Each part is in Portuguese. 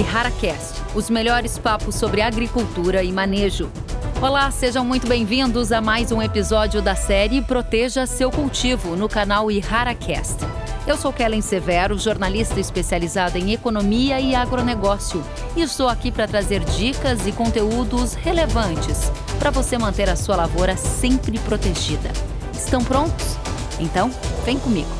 e HaraCast, os melhores papos sobre agricultura e manejo. Olá, sejam muito bem-vindos a mais um episódio da série Proteja Seu Cultivo no canal IharaCast. Eu sou Kellen Severo, jornalista especializada em economia e agronegócio, e estou aqui para trazer dicas e conteúdos relevantes para você manter a sua lavoura sempre protegida. Estão prontos? Então, vem comigo.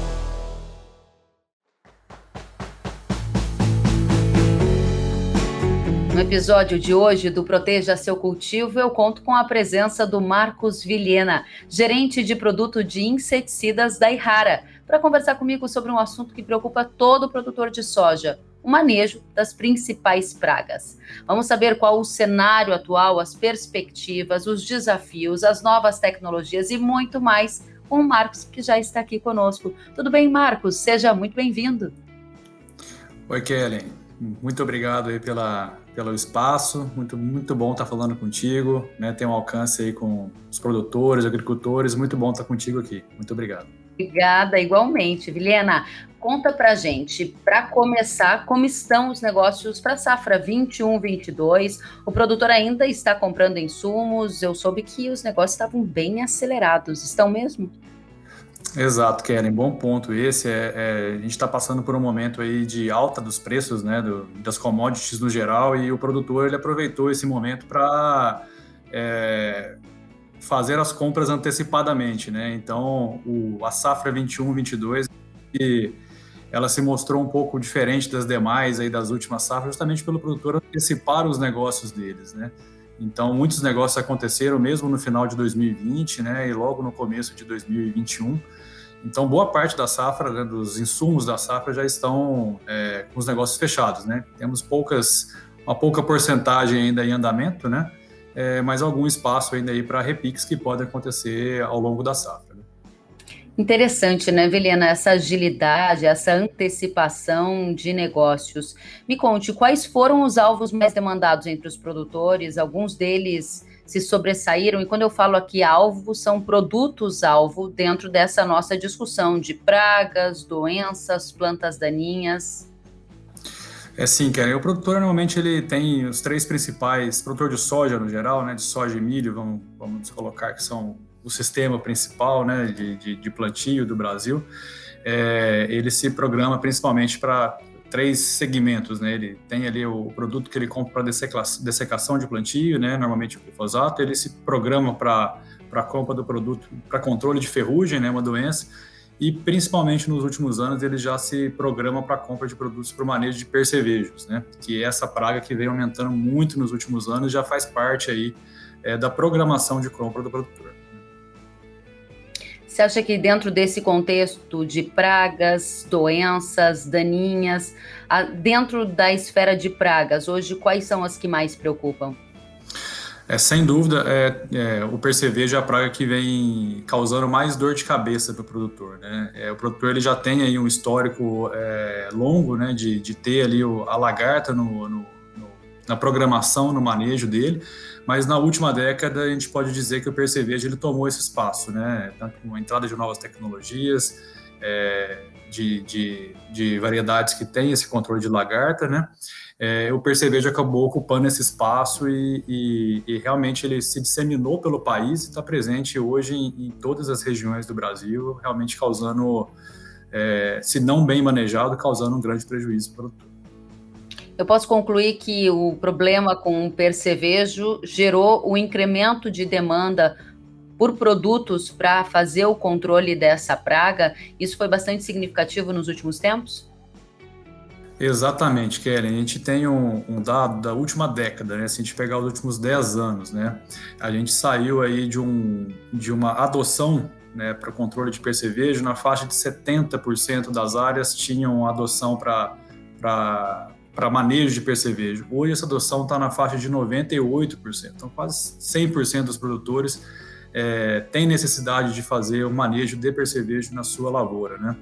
No episódio de hoje do Proteja Seu Cultivo, eu conto com a presença do Marcos Vilhena, gerente de produto de inseticidas da Ihara, para conversar comigo sobre um assunto que preocupa todo produtor de soja, o manejo das principais pragas. Vamos saber qual o cenário atual, as perspectivas, os desafios, as novas tecnologias e muito mais com o Marcos, que já está aqui conosco. Tudo bem, Marcos? Seja muito bem-vindo. Oi, Kellen. Muito obrigado aí pela, pelo espaço, muito, muito bom estar falando contigo, né? Tem um alcance aí com os produtores, agricultores, muito bom estar contigo aqui. Muito obrigado. Obrigada, igualmente. Vilena, conta pra gente, para começar, como estão os negócios para safra 21-22? O produtor ainda está comprando insumos, eu soube que os negócios estavam bem acelerados, estão mesmo? Exato, Keren, bom ponto esse. É, é a gente está passando por um momento aí de alta dos preços, né, do, das commodities no geral, e o produtor ele aproveitou esse momento para é, fazer as compras antecipadamente, né? Então, o, a safra 21-22 ela se mostrou um pouco diferente das demais aí das últimas safras, justamente pelo produtor antecipar os negócios deles, né? Então, muitos negócios aconteceram mesmo no final de 2020, né, e logo no começo de 2021. Então, boa parte da safra, né, dos insumos da safra já estão é, com os negócios fechados, né? Temos poucas, uma pouca porcentagem ainda em andamento, né? É, mas algum espaço ainda aí para repiques que podem acontecer ao longo da safra. Né? Interessante, né, Velena, essa agilidade, essa antecipação de negócios. Me conte, quais foram os alvos mais demandados entre os produtores? Alguns deles se sobressaíram, e quando eu falo aqui alvo, são produtos-alvo dentro dessa nossa discussão de pragas, doenças, plantas daninhas. É sim, Karen. O produtor normalmente ele tem os três principais, produtor de soja no geral, né, de soja e milho, vamos, vamos colocar que são o sistema principal, né, de, de, de plantio do Brasil. É, ele se programa principalmente para três segmentos, né? Ele tem ali o produto que ele compra para dessecação de plantio, né? Normalmente o glifosato, ele se programa para para compra do produto para controle de ferrugem, né, uma doença, e principalmente nos últimos anos ele já se programa para compra de produtos para o manejo de percevejos, né, que é essa praga que vem aumentando muito nos últimos anos já faz parte aí é, da programação de compra do produtor. Você acha que dentro desse contexto de pragas, doenças, daninhas, dentro da esfera de pragas, hoje quais são as que mais preocupam? É, sem dúvida, é, é, o percevejo é a praga que vem causando mais dor de cabeça para o produtor. Né? É, o produtor ele já tem aí um histórico é, longo né, de, de ter ali o, a lagarta no, no, no, na programação, no manejo dele, mas na última década a gente pode dizer que o percevejo ele tomou esse espaço, né? tanto com a entrada de novas tecnologias, é, de, de, de, variedades que têm esse controle de lagarta, né? É, o percevejo acabou ocupando esse espaço e, e, e, realmente ele se disseminou pelo país e está presente hoje em, em, todas as regiões do Brasil, realmente causando, é, se não bem manejado, causando um grande prejuízo para o produtor. Eu posso concluir que o problema com o percevejo gerou o incremento de demanda por produtos para fazer o controle dessa praga. Isso foi bastante significativo nos últimos tempos? Exatamente, Kellen. A gente tem um, um, dado da última década, né? Se a gente pegar os últimos 10 anos, né? A gente saiu aí de, um, de uma adoção né, para controle de percevejo, na faixa de 70% das áreas tinham adoção para para manejo de percevejo. Hoje essa adoção está na faixa de 98%, então quase 100% dos produtores é, têm necessidade de fazer o manejo de percevejo na sua lavoura, né?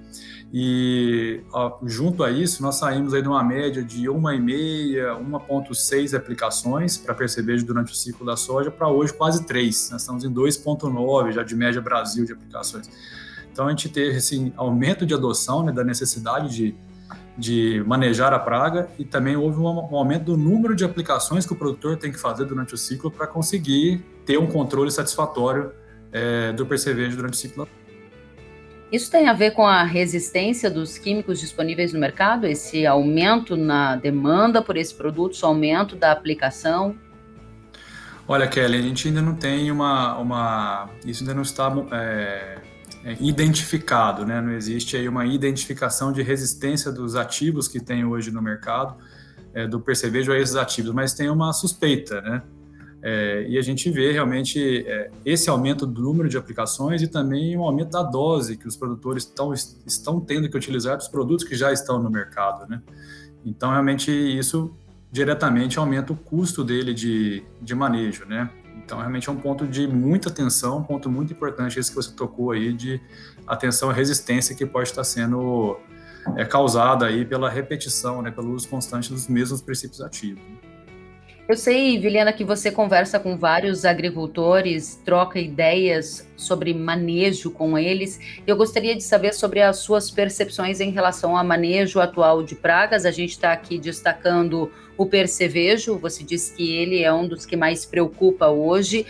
E ó, junto a isso, nós saímos aí de uma média de 1,5, 1,6 aplicações para percevejo durante o ciclo da soja, para hoje quase 3. Nós estamos em 2,9 já de média Brasil de aplicações. Então a gente teve esse aumento de adoção, né, da necessidade de de manejar a praga e também houve um aumento do número de aplicações que o produtor tem que fazer durante o ciclo para conseguir ter um controle satisfatório é, do percevejo durante o ciclo. Isso tem a ver com a resistência dos químicos disponíveis no mercado, esse aumento na demanda por esse produto, o aumento da aplicação? Olha, Kelly, a gente ainda não tem uma. uma isso ainda não está é, identificado, né? Não existe aí uma identificação de resistência dos ativos que tem hoje no mercado, é, do percevejo a esses ativos, mas tem uma suspeita, né? É, e a gente vê realmente é, esse aumento do número de aplicações e também um aumento da dose que os produtores tão, estão tendo que utilizar dos produtos que já estão no mercado, né? Então, realmente, isso diretamente aumenta o custo dele de, de manejo, né? Então, realmente é um ponto de muita atenção, um ponto muito importante esse que você tocou aí, de atenção à resistência que pode estar sendo é, causada aí pela repetição, né, pelo uso constante dos mesmos princípios ativos. Eu sei, Vilena, que você conversa com vários agricultores, troca ideias sobre manejo com eles. Eu gostaria de saber sobre as suas percepções em relação ao manejo atual de pragas. A gente está aqui destacando o percevejo, você disse que ele é um dos que mais preocupa hoje.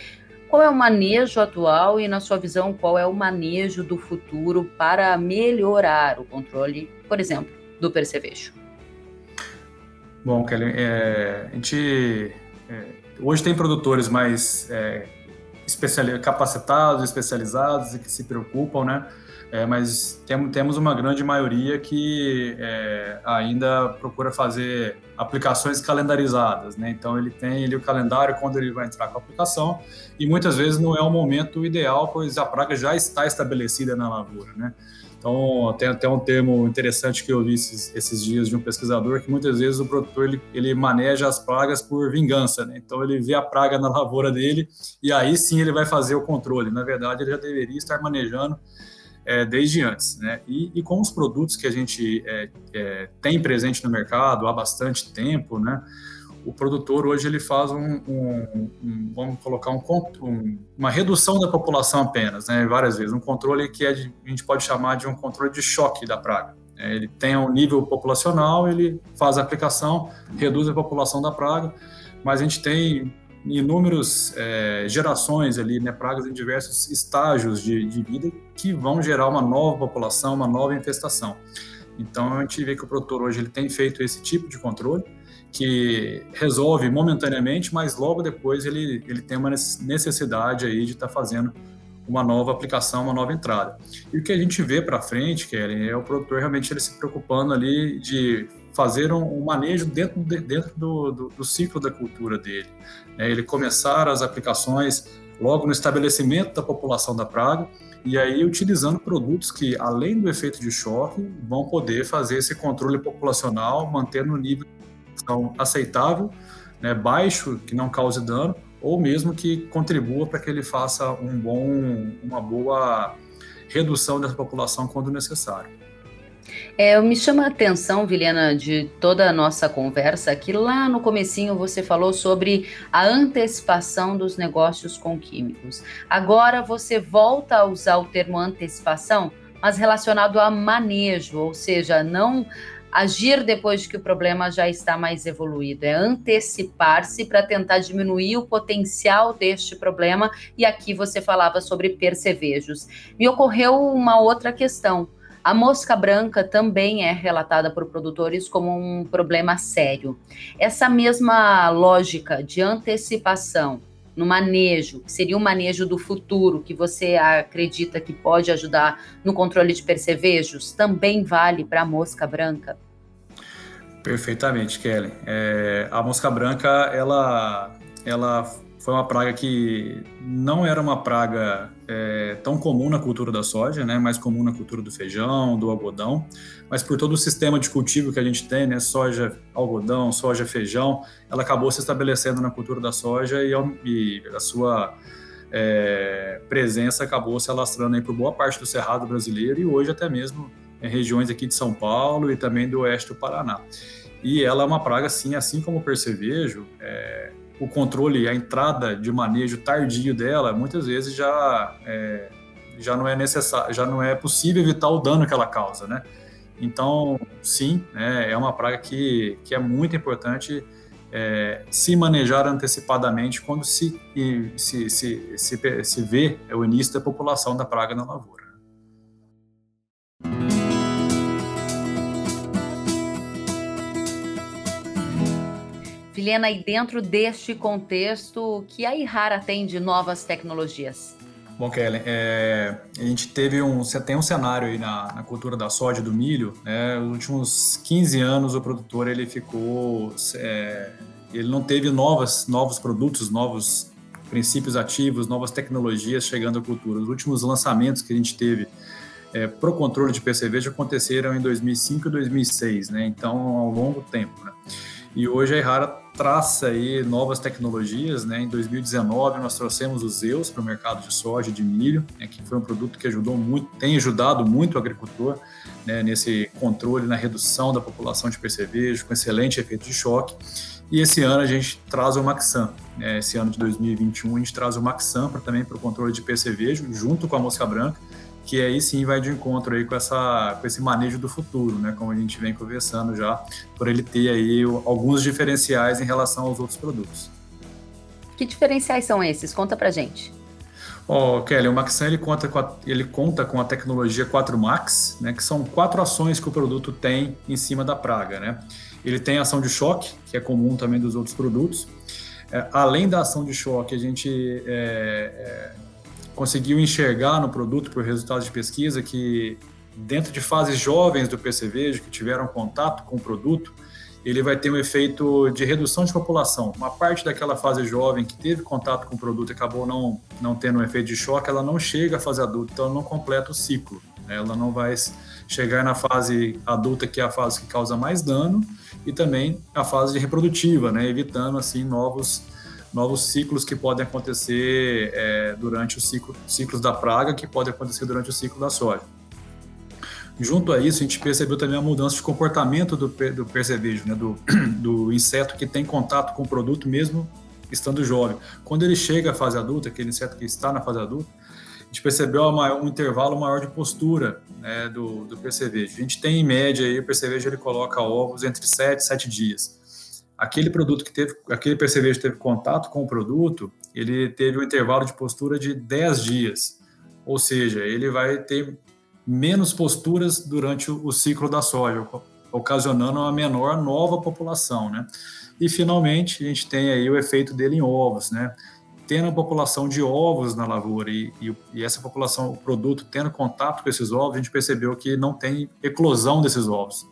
Qual é o manejo atual e, na sua visão, qual é o manejo do futuro para melhorar o controle, por exemplo, do percevejo? Bom, Kelly, é, a gente é, hoje tem produtores mais é, capacitados, especializados e que se preocupam, né? É, mas tem, temos uma grande maioria que é, ainda procura fazer aplicações calendarizadas, né? Então ele tem ali o calendário quando ele vai entrar com a aplicação e muitas vezes não é o momento ideal, pois a praga já está estabelecida na lavoura, né? Então, tem até um termo interessante que eu vi esses, esses dias de um pesquisador, que muitas vezes o produtor ele, ele maneja as pragas por vingança, né? Então, ele vê a praga na lavoura dele e aí sim ele vai fazer o controle. Na verdade, ele já deveria estar manejando é, desde antes, né? E, e, com os produtos que a gente é, é, tem presente no mercado há bastante tempo, né? O produtor hoje ele faz um, um, um vamos colocar um, uma redução da população apenas, né, várias vezes, um controle que é de, a gente pode chamar de um controle de choque da praga. É, ele tem um nível populacional, ele faz a aplicação, reduz a população da praga, mas a gente tem inúmeras é, gerações ali, né, pragas em diversos estágios de, de vida que vão gerar uma nova população, uma nova infestação. Então a gente vê que o produtor hoje ele tem feito esse tipo de controle, que resolve momentaneamente, mas logo depois ele, ele tem uma necessidade aí de estar tá fazendo uma nova aplicação, uma nova entrada. E o que a gente vê para frente, Kellen, é o produtor realmente ele se preocupando ali de fazer um, um manejo dentro, de, dentro do, do, do, ciclo da cultura dele. Né? Ele começar as aplicações logo no estabelecimento da população da praga, e aí utilizando produtos que, além do efeito de choque, vão poder fazer esse controle populacional, mantendo o nível aceitável, né, baixo, que não cause dano, ou mesmo que contribua para que ele faça um bom, uma boa redução dessa população quando necessário. É, me chama a atenção, Vilena, de toda a nossa conversa, que lá no comecinho você falou sobre a antecipação dos negócios com químicos. Agora você volta a usar o termo antecipação, mas relacionado a manejo, ou seja, não agir depois de que o problema já está mais evoluído, é antecipar-se para tentar diminuir o potencial deste problema. E aqui você falava sobre percevejos. Me ocorreu uma outra questão. A mosca branca também é relatada por produtores como um problema sério. Essa mesma lógica de antecipação no manejo, que seria um manejo do futuro, que você acredita que pode ajudar no controle de percevejos, também vale para a mosca branca? Perfeitamente, Kelly. É, a mosca branca, ela, ela foi uma praga que não era uma praga é, tão comum na cultura da soja, né, mais comum na cultura do feijão, do algodão, mas por todo o sistema de cultivo que a gente tem, né, soja, algodão, soja, feijão, ela acabou se estabelecendo na cultura da soja e, e a sua é, presença acabou se alastrando aí por boa parte do cerrado brasileiro e hoje até mesmo em regiões aqui de São Paulo e também do oeste do Paraná. E ela é uma praga, sim, assim como o percevejo, é, o controle, a entrada de manejo tardio dela, muitas vezes já, é, já não é necessário, já não é possível evitar o dano que ela causa, né? Então, sim, né, é uma praga que, que é muito importante é, se manejar antecipadamente quando se, se, se, se, se vê o início da população da praga na lavoura. E dentro deste contexto, que a Ihara tem de novas tecnologias? Bom, Kellen, é, a gente teve um, tem um cenário aí na, na cultura da soja e do milho, né? Nos últimos 15 anos o produtor ele ficou, é, ele não teve novas, novos produtos, novos princípios ativos, novas tecnologias chegando à cultura. Os últimos lançamentos que a gente teve é, para o controle de já aconteceram em 2005 e 2006, né? Então, ao longo tempo, né? E hoje a Errara traça aí novas tecnologias, né? Em 2019 nós trouxemos os Zeus para o mercado de soja e de milho, né? que foi um produto que ajudou muito, tem ajudado muito o agricultor, né? Nesse controle, na redução da população de percevejo, com excelente efeito de choque. E esse ano a gente traz o Maxam. Né? Esse ano de 2021 a gente traz o Maxam para também para o controle de percevejo, junto com a mosca branca que aí sim vai de encontro aí com, essa, com esse manejo do futuro, né? Como a gente vem conversando já, por ele ter aí alguns diferenciais em relação aos outros produtos. Que diferenciais são esses? Conta pra gente. Oh, Kelly, o Maxan ele conta, com a, ele conta com a tecnologia 4 Max, né, que são quatro ações que o produto tem em cima da praga. Né? Ele tem ação de choque, que é comum também dos outros produtos. É, além da ação de choque, a gente é, é, conseguiu enxergar no produto, por resultados de pesquisa, que dentro de fases jovens do percevejo, que tiveram contato com o produto, ele vai ter um efeito de redução de população. Uma parte daquela fase jovem que teve contato com o produto e acabou não, não tendo um efeito de choque, ela não chega à fase adulta, então ela não completa o ciclo. Né? Ela não vai chegar na fase adulta, que é a fase que causa mais dano, e também a fase reprodutiva, né? evitando assim novos novos ciclos que podem acontecer é, durante o ciclo ciclos da praga, que podem acontecer durante o ciclo da soja. Junto a isso, a gente percebeu também a mudança de comportamento do, do percevejo, né, do, do inseto que tem contato com o produto mesmo estando jovem. Quando ele chega à fase adulta, aquele inseto que está na fase adulta, a gente percebeu um intervalo maior de postura né, do, do percevejo. A gente tem, em média, aí, o percevejo ele coloca ovos entre 7 e 7 dias aquele produto que teve, aquele percevejo teve contato com o produto, ele teve um intervalo de postura de 10 dias. Ou seja, ele vai ter menos posturas durante o, ciclo da soja, ocasionando uma menor nova população, né? E finalmente a gente tem aí o efeito dele em ovos, né? Tendo a população de ovos na lavoura e, e, e essa população, o produto tendo contato com esses ovos, a gente percebeu que não tem eclosão desses ovos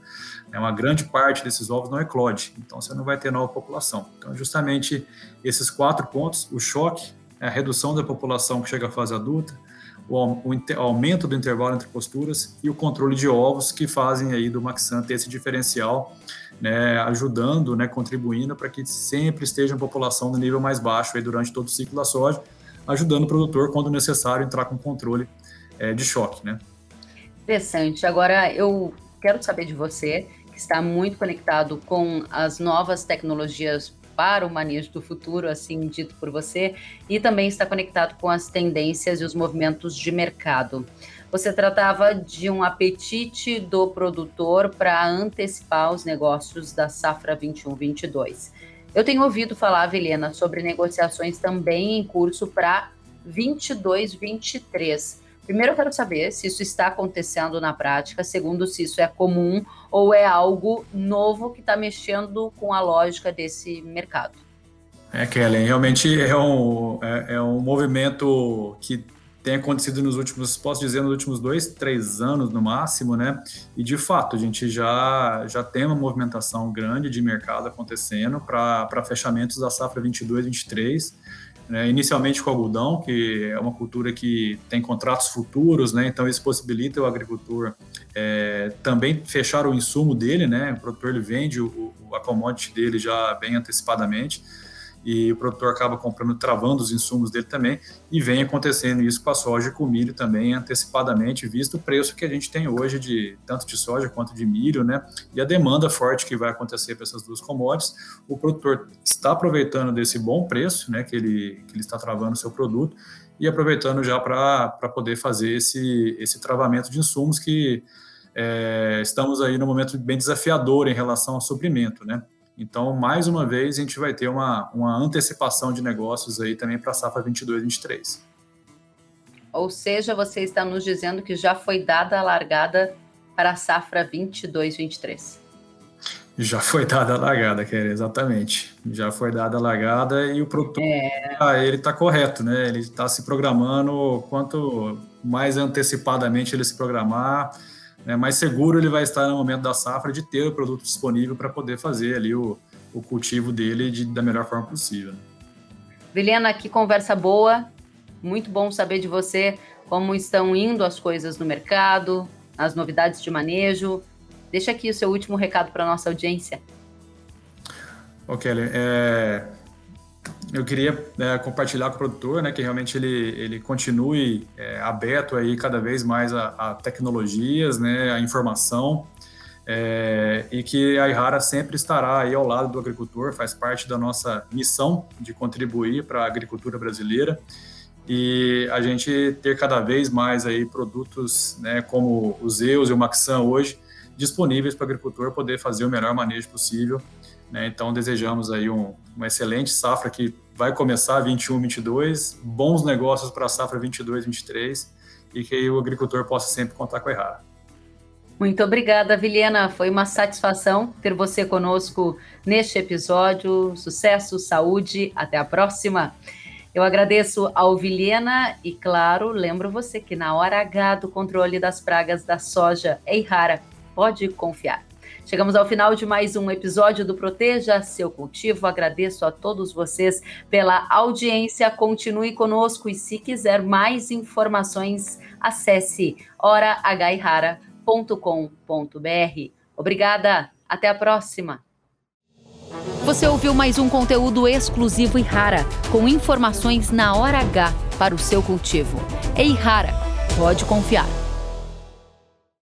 é uma grande parte desses ovos não eclode, então você não vai ter nova população. Então, justamente esses quatro pontos: o choque, a redução da população que chega à fase adulta, o, aumento do intervalo entre posturas e o controle de ovos que fazem aí do Maxan ter esse diferencial, né, ajudando, né, contribuindo para que sempre esteja a população no nível mais baixo aí durante todo o ciclo da soja, ajudando o produtor, quando necessário, entrar com controle é, de choque, né? Interessante. Agora, eu quero saber de você, que está muito conectado com as novas tecnologias para o manejo do futuro, assim dito por você, e também está conectado com as tendências e os movimentos de mercado. Você tratava de um apetite do produtor para antecipar os negócios da safra 21-22. Eu tenho ouvido falar, Vilena, sobre negociações também em curso para 22-23. Primeiro, eu quero saber se isso está acontecendo na prática. Segundo, se isso é comum ou é algo novo que está mexendo com a lógica desse mercado. É, Kellen, realmente é um, é, é um movimento que tem acontecido nos últimos, posso dizer, nos últimos dois, três anos no máximo, né? E de fato, a gente já, já tem uma movimentação grande de mercado acontecendo para fechamentos da safra 22, 23 né, inicialmente com algodão, que é uma cultura que tem contratos futuros, né, então isso possibilita o agricultor é, também fechar o insumo dele, né, o produtor ele vende o, a commodity dele já bem antecipadamente, e o produtor acaba comprando, travando os insumos dele também, e vem acontecendo isso com a soja e com o milho também antecipadamente, visto o preço que a gente tem hoje de tanto de soja quanto de milho, né? E a demanda forte que vai acontecer para essas duas commodities, o produtor está aproveitando desse bom preço, né, que ele, que ele está travando o seu produto, e aproveitando já para poder fazer esse, esse travamento de insumos que é, estamos aí num momento bem desafiador em relação ao suprimento, né? Então, mais uma vez, a gente vai ter uma, uma antecipação de negócios aí também para a safra 22-23. Ou seja, você está nos dizendo que já foi dada a largada para a safra 22-23. Já foi dada a largada, Kelly, exatamente. Já foi dada a largada e o produtor, é... ah, ele está correto, né? Ele está se programando, quanto mais antecipadamente ele se programar, né, mais seguro ele vai estar no momento da safra de ter o produto disponível para poder fazer ali o, o cultivo dele de, da melhor forma possível. Vilena, que conversa boa, muito bom saber de você como estão indo as coisas no mercado, as novidades de manejo. Deixa aqui o seu último recado para a nossa audiência. Ok, Kelly, é, eu queria é, compartilhar com o produtor, né, que realmente ele, ele continue é, aberto aí cada vez mais a, a tecnologias, né, a informação, é, e que a Ihara sempre estará aí ao lado do agricultor, faz parte da nossa missão de contribuir para a agricultura brasileira e a gente ter cada vez mais aí produtos, né, como os Zeus e o Maxan hoje disponíveis para o agricultor poder fazer o melhor manejo possível né? Então, desejamos aí um, uma excelente safra que vai começar 21, 22, bons negócios para a safra 22, 23 e que o agricultor possa sempre contar com a Errara. Muito obrigada, Vilhena. Foi uma satisfação ter você conosco neste episódio. Sucesso, saúde, até a próxima. Eu agradeço ao Vilhena e, claro, lembro você que na hora H do controle das pragas da soja é rara. Pode confiar. Chegamos ao final de mais um episódio do Proteja Seu Cultivo. Agradeço a todos vocês pela audiência. Continue conosco e se quiser mais informações, acesse horaagairara.com.br. Obrigada, até a próxima. Você ouviu mais um conteúdo exclusivo e rara, com informações na hora H para o seu cultivo. Ei, rara, pode confiar.